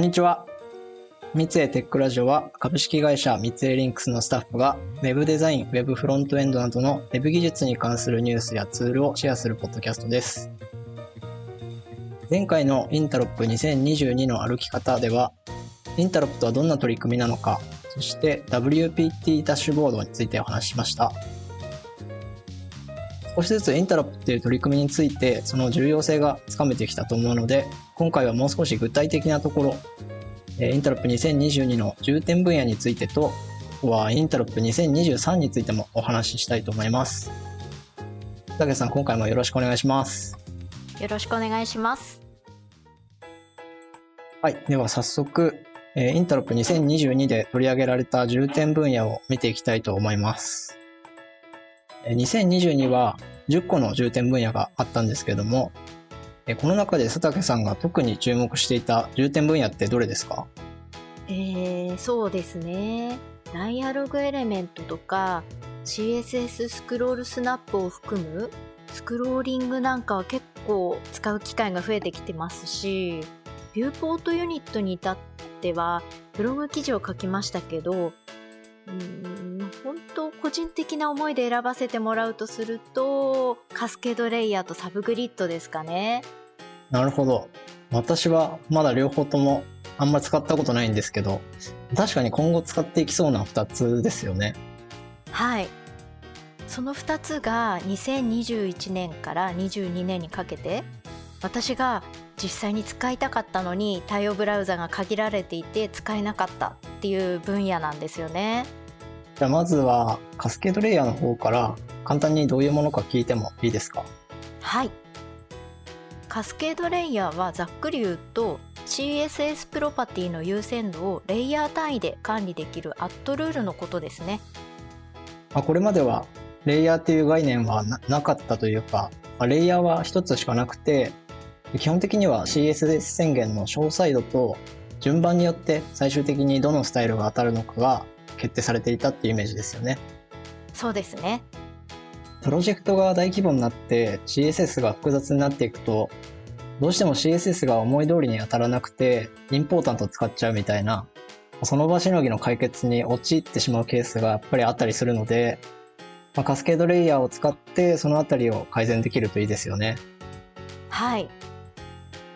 こんにちは。ミツエーテックラジオは株式会社ミツエーリンクスのスタッフが Web デザイン、Web フロントエンドなどの Web 技術に関するニュースやツールをシェアするポッドキャストです。前回の Interop 2022の歩き方では、 Interop とはどんな取り組みなのか、そして WPT ダッシュボードについてお話ししました。少しずつ Interop っていう取り組みについてその重要性がつかめてきたと思うので今回はもう少し具体的なところえーインタロップ2022の重点分野についてとはインタロップ2023についてもお話ししたいと思います。竹さん今回もよろしくお願いします。よろしくお願いします。はい。では早速えーインタロップ2022で取り上げられた重点分野を見ていきたいと思います。えー2022は10個の重点分野があったんですけどもこの中で佐竹さんが特に注目していた重点分野ってどれですか？えー、そうですね。ダイアログエレメントとか CSS スクロールスナップを含むスクローリングなんかは結構使う機会が増えてきてますし、ビューポートユニットに至ってはブログ記事を書きましたけど、うん本個人的な思いで選ばせてもらうとするとカスケードレイヤーとサブグリッドですかね。なるほど。私はまだ両方ともあんまり使ったことないんですけど、確かに今後使っていきそうな2つですよね。はい。その2つが2021年から22年にかけて私が実際に使いたかったのに対応ブラウザが限られていて使えなかったっていう分野なんですよね。じゃあまずはカスケードレイヤーの方から簡単にどういうものか聞いてもいいですか？はい。カスケードレイヤーはざっくり言うと CSS プロパティの優先度をレイヤー単位で管理できるアットルールのことですね。まあ、これまではレイヤーっていう概念はななかったというか、まあレイヤーは1つしかなくて、基本的には CSS 宣言の詳細度と順番によって最終的にどのスタイルが当たるのかが決定されていたっていうイメージですよね。そうですね。プロジェクトが大規模になって CSS が複雑になっていくとどうしても CSS が思い通りに当たらなくてインポータント使っちゃうみたいなその場しのぎの解決に陥ってしまうケースがやっぱりあったりするので、まあ、カスケードレイヤーを使ってそのあたりを改善できるといいですよね。はい。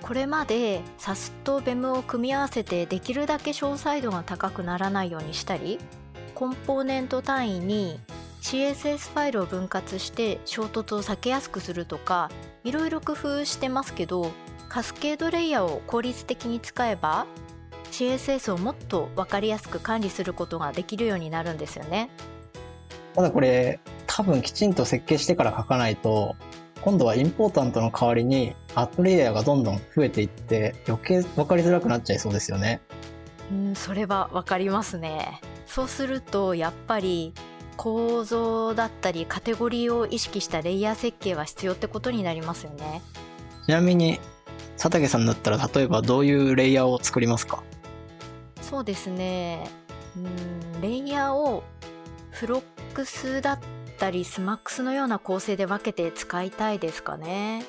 これまで SAS と BEM を組み合わせてできるだけ詳細度が高くならないようにしたりコンポーネント単位に CSS ファイルを分割して衝突を避けやすくするとかいろいろ工夫してますけどカスケードレイヤーを効率的に使えば CSS をもっと分かりやすく管理することができるようになるんですよね。ただこれ多分きちんと設計してから書かないと今度はインポータントの代わりにアットレイヤーがどんどん増えていって余計分かりづらくなっちゃいそうですよね。うん、それはわかりますね。そうするとやっぱり構造だったりカテゴリーを意識したレイヤー設計は必要ってことになりますよね。ちなみに佐竹さんだったら例えばどういうレイヤーを作りますか？そうですね。うん、レイヤーをフロックスだったりスマックスのような構成で分けて使いたいですかね。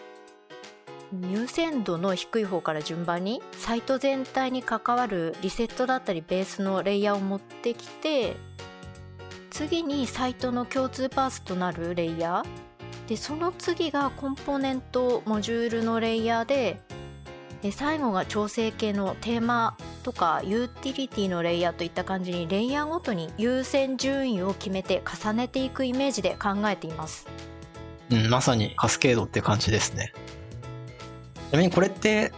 優先度の低い方から順番にサイト全体に関わるリセットだったりベースのレイヤーを持ってきて次にサイトの共通パースとなるレイヤーでその次がコンポーネントモジュールのレイヤーでで最後が調整系のテーマとかユーティリティのレイヤーといった感じにレイヤーごとに優先順位を決めて重ねていくイメージで考えています。うん、まさにカスケードって感じですね。ちなみにこれって、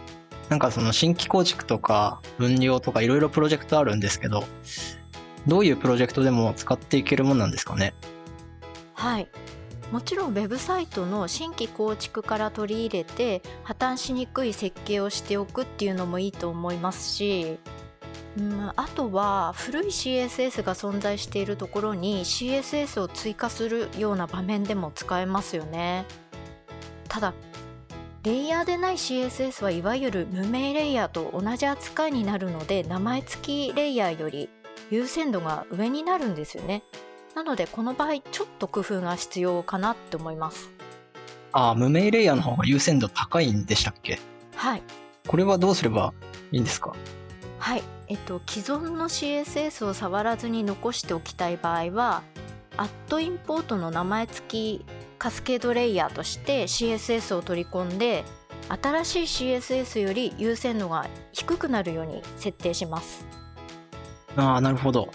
なんかその新規構築とか分量とかいろいろプロジェクトあるんですけど、どういうプロジェクトでも使っていけるもんなんですかね？はいもちろんウェブサイトの新規構築から取り入れて破綻しにくい設計をしておくっていうのもいいと思いますし、うん、あとは古い CSS が存在しているところに CSS を追加するような場面でも使えますよね。ただレイヤーでない CSS はいわゆる無名レイヤーと同じ扱いになるので名前付きレイヤーより優先度が上になるんですよね。なのでこの場合ちょっと工夫が必要かなって思います。ああ、無名レイヤーの方が優先度高いんでしたっけ？はい。これはどうすればいいんですか？はい、えっと、既存の CSS を触らずに残しておきたい場合は、アットインポートの名前付きカスケードレイヤーとして CSS を取り込んで、新しい CSS より優先度が低くなるように設定します。ああ、なるほど。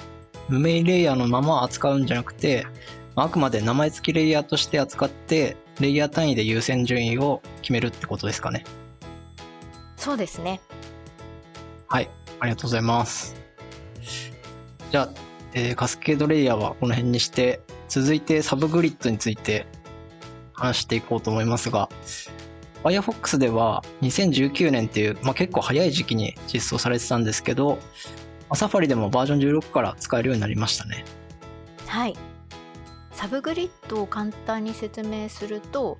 無名レイヤーのまま扱うんじゃなくて、あくまで名前付きレイヤーとして扱って、レイヤー単位で優先順位を決めるってことですかね。そうですね。はい、ありがとうございます。じゃあ、えー Cascade Layer はこの辺にして、続いて Subgrid について話していこうと思いますが、Firefox では2019年っていう、まあ、結構早い時期に実装されてたんですけど、まあ Safari でもバージョン16から使えるようになりましたね。はい。 Subgrid を簡単に説明すると、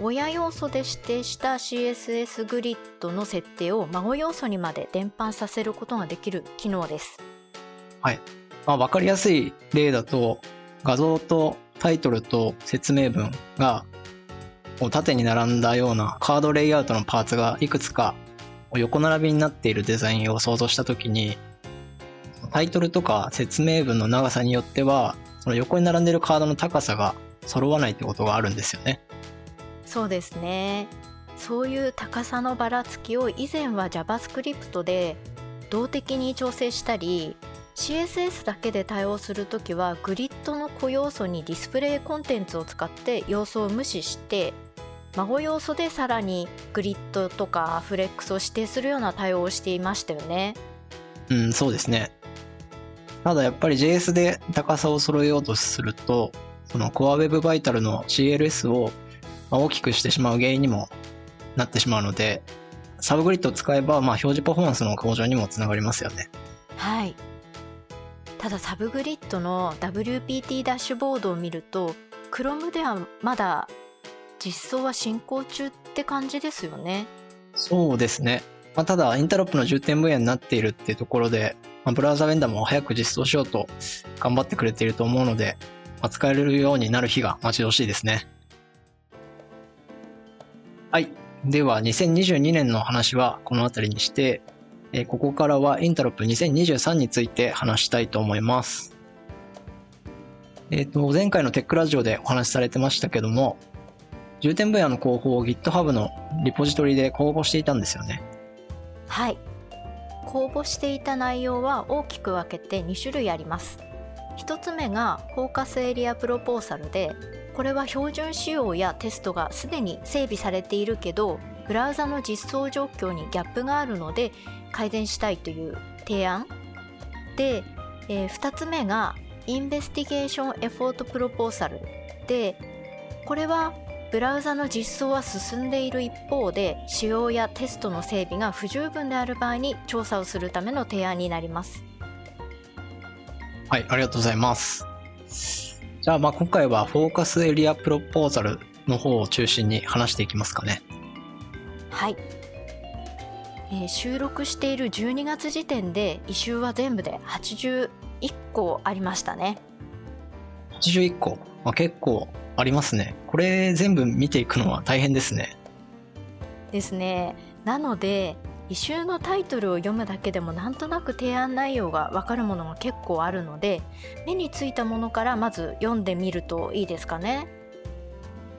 親要素で指定した CSS グリッドの設定を孫要素にまで伝播させることができる機能です。まあ、わかりやすい例だと、画像とタイトルと説明文がこう縦に並んだようなカードレイアウトのパーツがいくつか横並びになっているデザインを想像したときに、タイトルとか説明文の長さによっては、その横に並んでいるカードの高さが揃わないってことがあるんですよね。そうですね。そういう高さのばらつきを以前は JavaScript で動的に調整したり CSS だけで対応するときはグリッドの子要素にディスプレイコンテンツを使って要素を無視して孫要素でさらにグリッドとかフレックスを指定するような対応をしていましたよね。うん、そうですね。ただやっぱり JS で高さを揃えようとすると、その Core Web Vital の CLS をまあ大きくしてしまう原因にもなってしまうので、 Subgrid を使えば、まあ、表示パフォーマンスの向上にもつながりますよね。はい。ただ Subgrid の WPT ダッシュボードを見ると Chrome ではまだ実装は進行中って感じですよね。そうですね。まあ、ただ、インタロップの重点分野になっているっていうところで、まあ、ブラウザベンダーも早く実装しようと頑張ってくれていると思うので、まあ、使えるようになる日が待ち遠しいですね。はい。では、2022年の話はこの辺りにして、えここからはインタロップ2023について話したいと思います。えっ、と、前回のテックラジオでお話しされてましたけども、重点分野の広報を GitHub のリポジトリで公募していたんですよね。はい。公募していた内容は大きく分けて2種類あります。1つ目がフォーカスエリアプロポーサルで、これは標準仕様やテストがすでに整備されているけど、ブラウザの実装状況にギャップがあるので改善したいという提案。で、え2つ目がインベスティゲーションエフォートプロポーサルで、これはブラウザの実装は進んでいる一方で仕様やテストの整備が不十分である場合に調査をするための提案になりますはい、ありがとうございます。じゃあ、まあ今回はフォーカスエリアプロポーザルの方を中心に話していきますかね。はい、えー収録している12月時点で異臭は全部で81個ありましたね81個、まあ、結構ありますね。これ全部見ていくのは大変ですね。ですねなので異臭のタイトルを読むだけでもなんとなく提案内容がわかるものが結構あるので目についたものからまず読んでみるといいですかね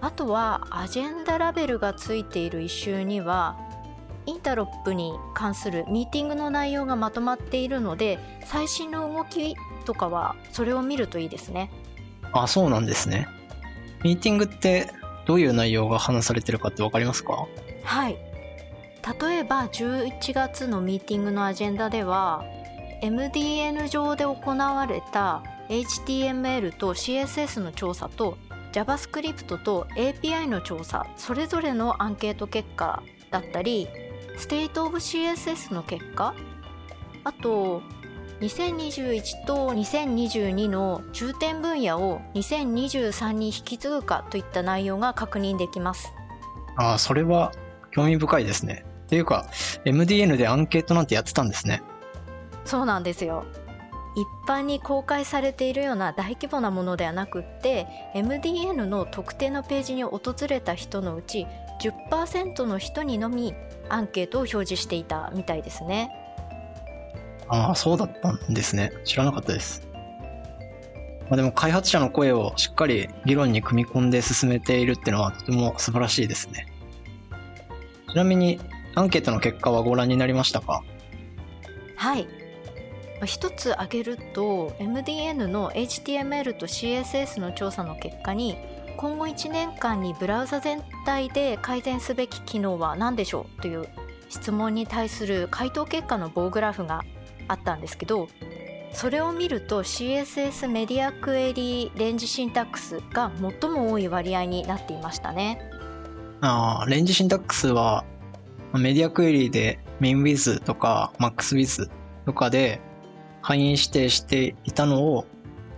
あとはアジェンダラベルがついている異臭にはインタロップに関するミーティングの内容がまとまっているので最新の動きとかはそれを見るといいですねあ、そうなんですね。ミーティングってどういう内容が話されてるかってわかりますか？はい。例えば11月のミーティングのアジェンダでは MDN 上で行われた HTML と CSS の調査と JavaScript と API の調査それぞれのアンケート結果だったり State of CSS の結果あと2021と2022の重点分野を2023に引き継ぐかといった内容が確認できますあ、それは興味深いですね。っていうか、MDN でアンケートなんてやってたんですね。そうなんですよ一般に公開されているような大規模なものではなくって MDN の特定のページに訪れた人のうち10%の人にのみアンケートを表示していたみたいですねああ、そうだったんですね。知らなかったです。まあ、でも開発者の声をしっかり議論に組み込んで進めているっていうのはとても素晴らしいですね。ちなみにアンケートの結果はご覧になりましたか？はいまあ一つ挙げると MDN の HTML と CSS の調査の結果に今後1年間にブラウザ全体で改善すべき機能は何でしょうという質問に対する回答結果の棒グラフがあったんですけどそれを見ると CSS メディアクエリレンジシンタックスが最も多い割合になっていましたね。ああ、レンジシンタックスはまあメディアクエリで MainWith とか MaxWith とかで範囲指定していたのを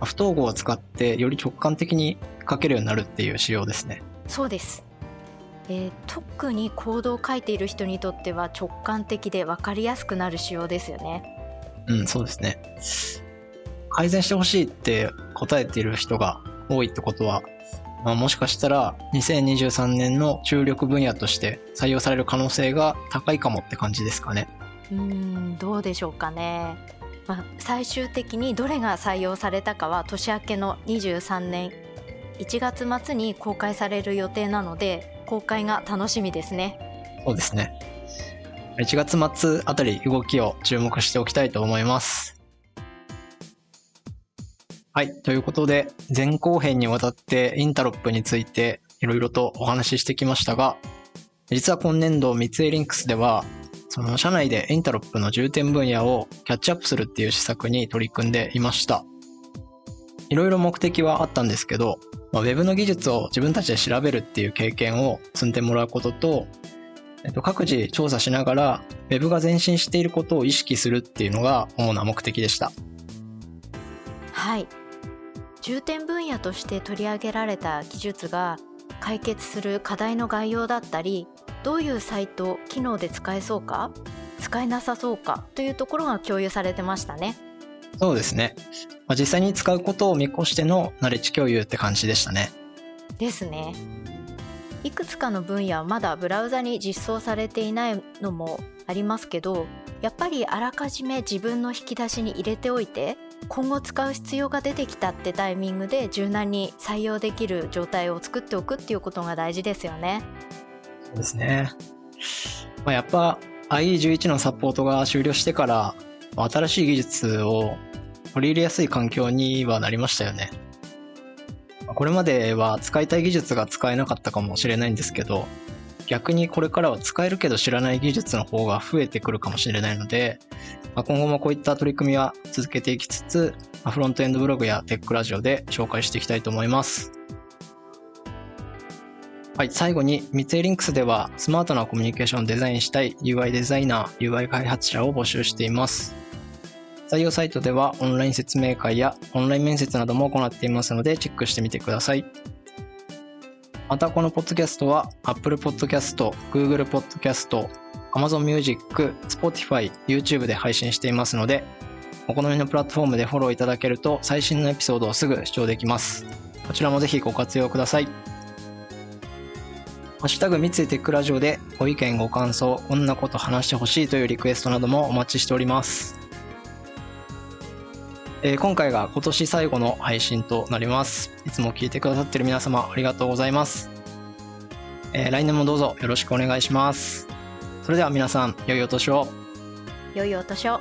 まあ不統合を使ってより直感的に書けるようになるっていう仕様ですね。そうです、えー特にコードを書いている人にとっては直感的で分かりやすくなる仕様ですよね。うん、そうですね。改善してほしいって答えている人が多いってことは、まあ、もしかしたら2023年の注力分野として採用される可能性が高いかもって感じですかね。うーんどうでしょうかね。まあ、最終的にどれが採用されたかは年明けの23年1月末に公開される予定なので公開が楽しみですね。そうですね。1月末あたり動きを注目しておきたいと思います。はい。ということで、前後編にわたってインタロップについていろいろとお話ししてきましたが、実は今年度三井リンクスでは、その社内でインタロップの重点分野をキャッチアップするっていう施策に取り組んでいました。いろいろ目的はあったんですけど、まあ、ウェブの技術を自分たちで調べるっていう経験を積んでもらうことと、えっと、各自調査しながら、ウェブが前進していることを意識するっていうのが主な目的でした。はい重点分野として取り上げられた技術が解決する課題の概要だったりどういうサイト機能で使えそうか使えなさそうかというところが共有されてましたねそうですね。まあ、実際に使うことを見越してのナレッジ共有って感じでしたね。ですねいくつかの分野はまだブラウザに実装されていないのもありますけどやっぱりあらかじめ自分の引き出しに入れておいて今後使う必要が出てきたってタイミングで柔軟に採用できる状態を作っておくっていうことが大事ですよね。そうですね。まあ、やっぱ IE11 のサポートが終了してから、新しい技術を取り入れやすい環境にはなりましたよね。これまでは使いたい技術が使えなかったかもしれないんですけど、逆にこれからは使えるけど知らない技術の方が増えてくるかもしれないので、まあ今後もこういった取り組みは続けていきつつ、まあフロントエンドブログやテックラジオで紹介していきたいと思います。はい、最後に三井リンクスではスマートなコミュニケーションをデザインしたい UI デザイナー、UI 開発者を募集しています。採用サイトではオンライン説明会やオンライン面接なども行っていますのでチェックしてみてください。またこのポッドキャストは Apple Podcast、Google Podcast、Amazon Music、Spotify、YouTube で配信していますのでお好みのプラットフォームでフォローいただけると最新のエピソードをすぐ視聴できます。こちらもぜひご活用ください。ハッシュタグ三井テックラジオでご意見ご感想、こんなこと話してほしいというリクエストなどもお待ちしております。えー今回が今年最後の配信となります。いつも聞いてくださってる皆様ありがとうございます。えー来年もどうぞよろしくお願いします。それでは皆さん、良いお年を。良いお年を。